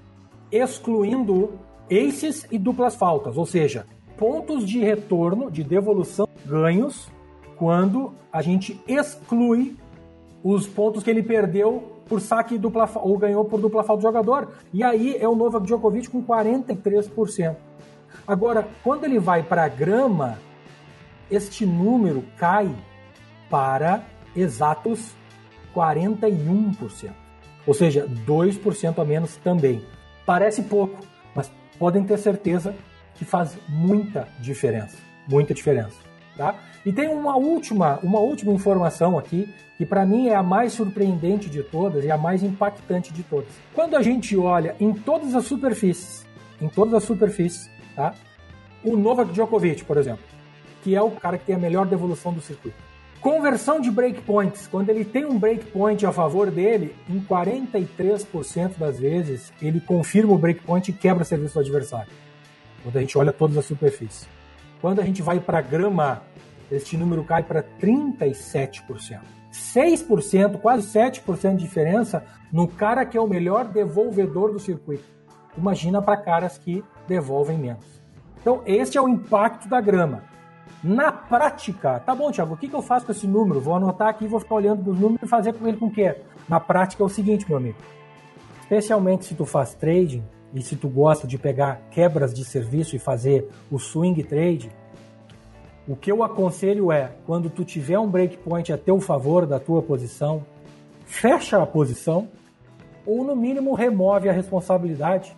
S3: excluindo aces e duplas faltas, ou seja, pontos de retorno, de devolução ganhos, quando a gente exclui os pontos que ele perdeu por saque dupla ou ganhou por dupla falta do jogador. E aí é o Novak Djokovic com 43%. Agora, quando ele vai para a grama, este número cai para exatos 41%. Ou seja, 2% a menos também. Parece pouco, mas podem ter certeza que faz muita diferença. Muita diferença. Tá? E tem uma última, uma última informação aqui, que para mim é a mais surpreendente de todas e a mais impactante de todas. Quando a gente olha em todas as superfícies, em todas as superfícies, tá? o Novak Djokovic, por exemplo, que é o cara que tem a melhor devolução do circuito. Conversão de breakpoints. Quando ele tem um breakpoint a favor dele, em 43% das vezes, ele confirma o breakpoint e quebra o serviço do adversário. Quando a gente olha todas as superfícies. Quando a gente vai para grama, este número cai para 37%. 6%, quase 7% de diferença no cara que é o melhor devolvedor do circuito. Imagina para caras que devolvem menos. Então, este é o impacto da grama. Na prática, tá bom, Thiago, o que, que eu faço com esse número? Vou anotar aqui, vou ficar olhando para os números e fazer com ele com o quê? Na prática é o seguinte, meu amigo. Especialmente se tu faz trading e se tu gosta de pegar quebras de serviço e fazer o swing trade, o que eu aconselho é, quando tu tiver um breakpoint a teu favor da tua posição, fecha a posição ou no mínimo remove a responsabilidade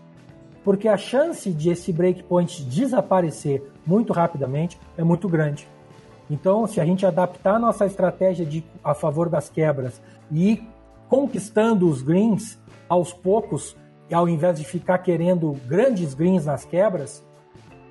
S3: porque a chance de esse breakpoint desaparecer muito rapidamente é muito grande. Então, se a gente adaptar a nossa estratégia de, a favor das quebras e ir conquistando os greens aos poucos, ao invés de ficar querendo grandes greens nas quebras,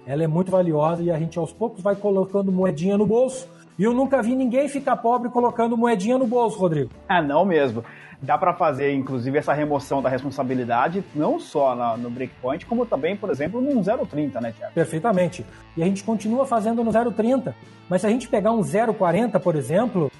S3: ela é muito valiosa e a gente aos poucos vai colocando moedinha no bolso. E eu nunca vi ninguém ficar pobre colocando moedinha no bolso, Rodrigo.
S2: Ah, não mesmo. Dá para fazer, inclusive, essa remoção da responsabilidade, não só na, no breakpoint, como também, por exemplo, no 0,30, né, Tiago?
S3: Perfeitamente. E a gente continua fazendo no 0,30. Mas se a gente pegar um 0,40, por exemplo,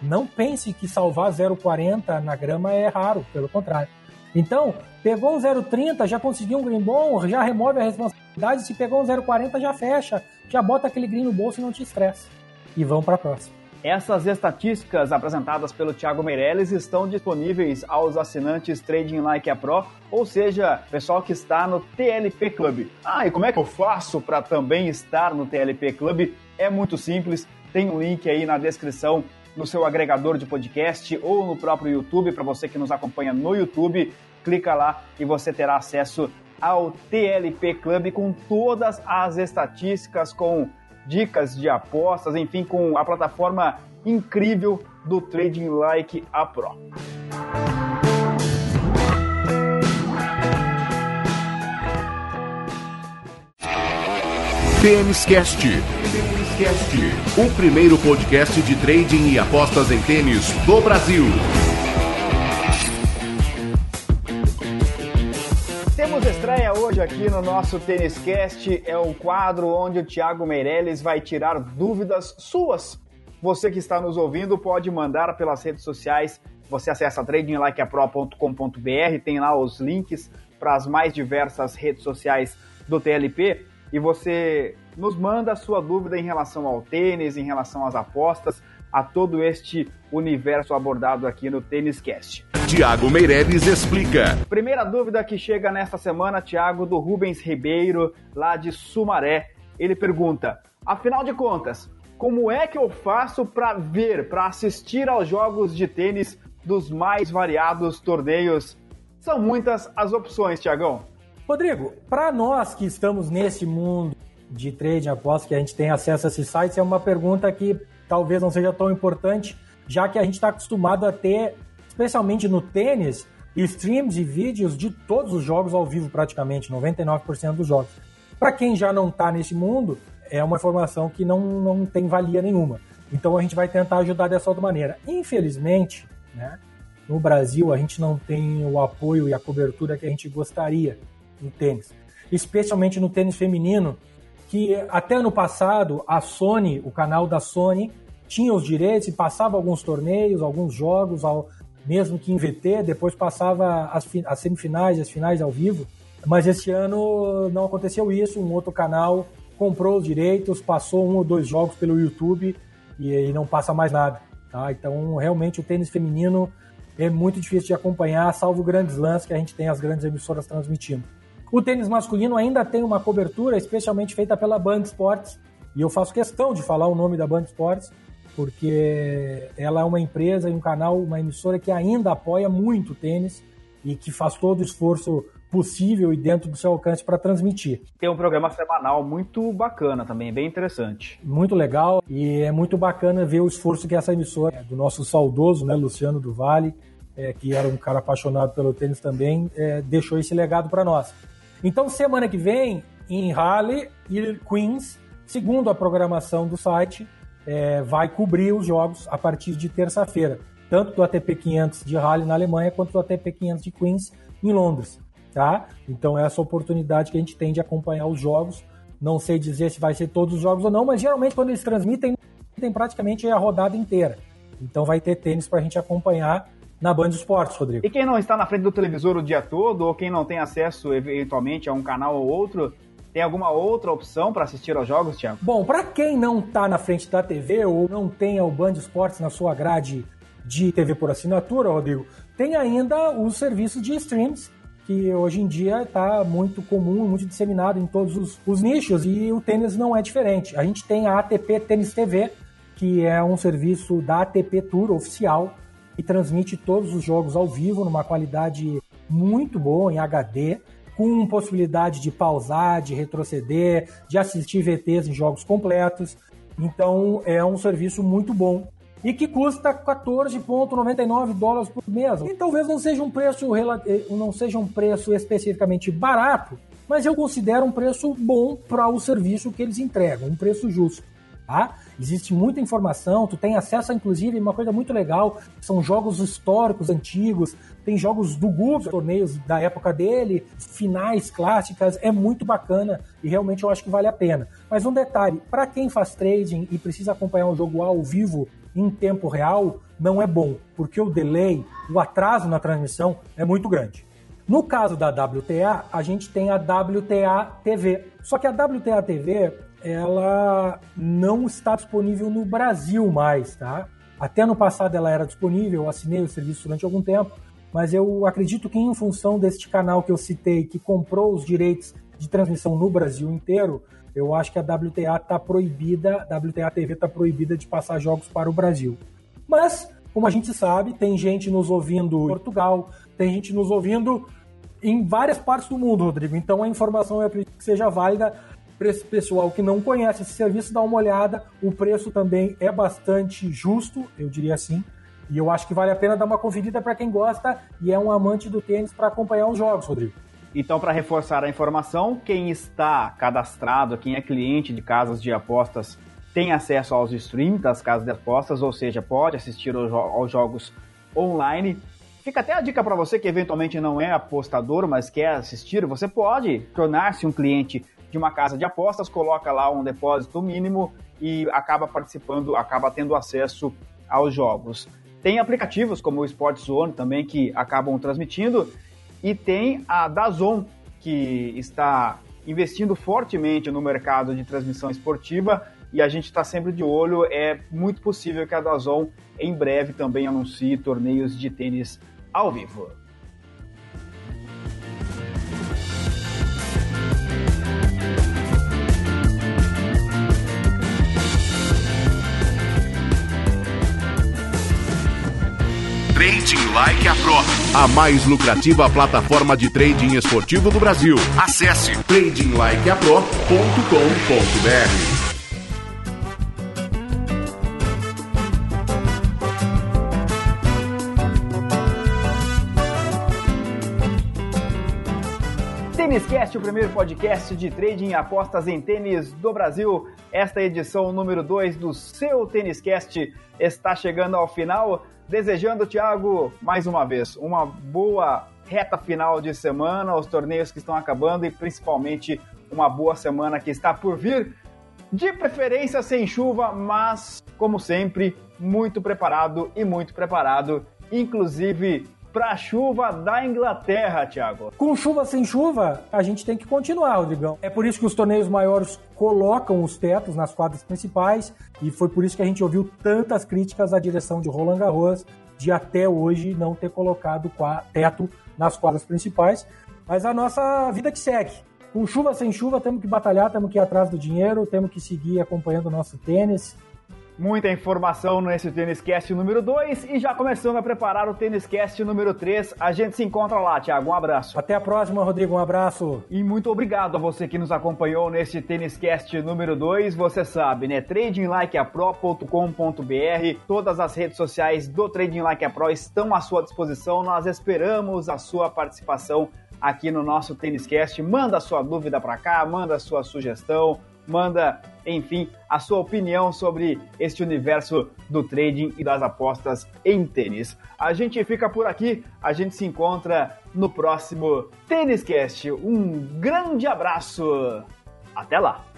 S3: não pense que salvar 0,40 na grama é raro, pelo contrário. Então, pegou um 0,30, já conseguiu um green bom, já remove a responsabilidade. Se pegou um 0,40, já fecha, já bota aquele green no bolso e não te estressa. E vamos para a próxima.
S2: Essas estatísticas apresentadas pelo Thiago Meirelles estão disponíveis aos assinantes Trading Like a Pro, ou seja, pessoal que está no TLP Club. Ah, e como é que eu faço para também estar no TLP Club? É muito simples, tem um link aí na descrição no seu agregador de podcast ou no próprio YouTube, para você que nos acompanha no YouTube, clica lá e você terá acesso ao TLP Club com todas as estatísticas, com dicas de apostas, enfim, com a plataforma incrível do Trading Like a Pro.
S1: Tênis Cast. O primeiro podcast de trading e apostas em tênis do Brasil.
S2: Aqui no nosso Tênis Cast é o quadro onde o Thiago Meirelles vai tirar dúvidas suas. Você que está nos ouvindo pode mandar pelas redes sociais. Você acessa tradinglikeapro.com.br, tem lá os links para as mais diversas redes sociais do TLP e você nos manda a sua dúvida em relação ao tênis, em relação às apostas, a todo este universo abordado aqui no Tênis Cast.
S1: Tiago Meireles explica.
S2: Primeira dúvida que chega nesta semana, Tiago, do Rubens Ribeiro, lá de Sumaré. Ele pergunta: afinal de contas, como é que eu faço para ver, para assistir aos jogos de tênis dos mais variados torneios? São muitas as opções, Tiagão.
S3: Rodrigo, para nós que estamos nesse mundo de trading após que a gente tem acesso a esses sites, é uma pergunta que talvez não seja tão importante, já que a gente está acostumado a ter especialmente no tênis, streams e vídeos de todos os jogos ao vivo, praticamente, 99% dos jogos. Para quem já não está nesse mundo, é uma informação que não, não tem valia nenhuma. Então a gente vai tentar ajudar dessa outra maneira. Infelizmente, né, no Brasil a gente não tem o apoio e a cobertura que a gente gostaria no tênis. Especialmente no tênis feminino, que até ano passado a Sony, o canal da Sony, tinha os direitos e passava alguns torneios, alguns jogos ao, mesmo que em VT, depois passava as, as semifinais as finais ao vivo. Mas esse ano não aconteceu isso. Um outro canal comprou os direitos, passou um ou dois jogos pelo YouTube e, e não passa mais nada. Tá? Então, realmente, o tênis feminino é muito difícil de acompanhar, salvo grandes lãs que a gente tem as grandes emissoras transmitindo. O tênis masculino ainda tem uma cobertura especialmente feita pela Band Sports, e eu faço questão de falar o nome da Band Sports, porque ela é uma empresa e um canal, uma emissora que ainda apoia muito o tênis e que faz todo o esforço possível e dentro do seu alcance para transmitir.
S2: Tem um programa semanal muito bacana também, bem interessante.
S3: Muito legal e é muito bacana ver o esforço que essa emissora do nosso saudoso, né, Luciano do Vale, é, que era um cara apaixonado pelo tênis também, é, deixou esse legado para nós. Então, semana que vem, em Raleigh e Queens, segundo a programação do site, é, vai cobrir os jogos a partir de terça-feira, tanto do ATP 500 de Raleigh na Alemanha quanto do ATP 500 de Queens em Londres, tá? Então é essa oportunidade que a gente tem de acompanhar os jogos. Não sei dizer se vai ser todos os jogos ou não, mas geralmente quando eles transmitem, tem praticamente a rodada inteira. Então vai ter tênis para a gente acompanhar na Band Esportes, Rodrigo.
S2: E quem não está na frente do televisor o dia todo, ou quem não tem acesso eventualmente a um canal ou outro, tem alguma outra opção para assistir aos jogos, Thiago?
S3: Bom, para quem não está na frente da TV ou não tem o Band Esportes na sua grade de TV por assinatura, Rodrigo, tem ainda os serviços de streams que hoje em dia está muito comum, muito disseminado em todos os, os, nichos e o tênis não é diferente. A gente tem a ATP Tênis TV, que é um serviço da ATP Tour oficial, e transmite todos os jogos ao vivo numa qualidade muito boa em HD, com possibilidade de pausar, de retroceder, de assistir VTs em jogos completos. Então é um serviço muito bom e que custa 14,99 dólares por mês. E talvez não seja um preço eh, não seja um preço especificamente barato, mas eu considero um preço bom para o serviço que eles entregam, um preço justo. Tá? Existe muita informação, tu tem acesso inclusive, uma coisa muito legal, são jogos históricos antigos, tem jogos do Google, torneios da época dele, finais clássicas, é muito bacana e realmente eu acho que vale a pena. Mas um detalhe, para quem faz trading e precisa acompanhar um jogo ao vivo em tempo real, não é bom, porque o delay, o atraso na transmissão é muito grande. No caso da WTA, a gente tem a WTA TV. Só que a WTA TV ela não está disponível no Brasil mais, tá? Até no passado ela era disponível, eu assinei o serviço durante algum tempo, mas eu acredito que em função deste canal que eu citei, que comprou os direitos de transmissão no Brasil inteiro, eu acho que a WTA está proibida, a WTA TV está proibida de passar jogos para o Brasil. Mas, como a gente sabe, tem gente nos ouvindo em Portugal, tem gente nos ouvindo em várias partes do mundo, Rodrigo. Então a informação eu acredito que seja válida para esse pessoal que não conhece esse serviço, dá uma olhada. O preço também é bastante justo, eu diria assim. E eu acho que vale a pena dar uma conferida para quem gosta e é um amante do tênis para acompanhar os jogos, Rodrigo.
S2: Então, para reforçar a informação, quem está cadastrado, quem é cliente de casas de apostas, tem acesso aos streams das casas de apostas, ou seja, pode assistir aos jogos online. Fica até a dica para você que eventualmente não é apostador, mas quer assistir, você pode tornar-se um cliente de uma casa de apostas, coloca lá um depósito mínimo e acaba participando, acaba tendo acesso aos jogos. Tem aplicativos como o Sport Zone também que acabam transmitindo e tem a Dazon que está investindo fortemente no mercado de transmissão esportiva e a gente está sempre de olho. É muito possível que a Dazon em breve também anuncie torneios de tênis ao vivo.
S1: Trading Like a Pro, a mais lucrativa plataforma de trading esportivo do Brasil. Acesse tradinglikeapro.com.br.
S2: Têniscast, o primeiro podcast de trading e apostas em tênis do Brasil. Esta edição número 2 do seu Têniscast está chegando ao final. Desejando, Thiago, mais uma vez, uma boa reta final de semana, os torneios que estão acabando e principalmente uma boa semana que está por vir. De preferência sem chuva, mas, como sempre, muito preparado e muito preparado, inclusive para a chuva da Inglaterra, Thiago.
S3: Com chuva sem chuva, a gente tem que continuar, Rodrigão. É por isso que os torneios maiores colocam os tetos nas quadras principais e foi por isso que a gente ouviu tantas críticas à direção de Roland Garros de até hoje não ter colocado teto nas quadras principais. Mas a nossa vida que segue. Com chuva sem chuva, temos que batalhar, temos que ir atrás do dinheiro, temos que seguir acompanhando o nosso tênis.
S2: Muita informação nesse Tênis Cast número 2 e já começando a preparar o Tênis Cast número 3. A gente se encontra lá, Thiago. Um abraço.
S3: Até a próxima, Rodrigo. Um abraço.
S2: E muito obrigado a você que nos acompanhou nesse Tênis Cast número 2. Você sabe, né? tradinglikeapro.com.br. Todas as redes sociais do Trading Like a Pro estão à sua disposição. Nós esperamos a sua participação aqui no nosso Tênis Cast. Manda sua dúvida para cá, manda sua sugestão manda, enfim, a sua opinião sobre este universo do trading e das apostas em tênis. A gente fica por aqui, a gente se encontra no próximo Tênis Cast. Um grande abraço. Até lá.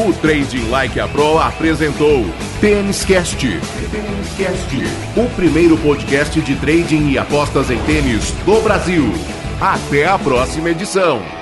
S1: O Trading Like a Pro apresentou Tênis Cast. o primeiro podcast de trading e apostas em tênis do Brasil. Até a próxima edição.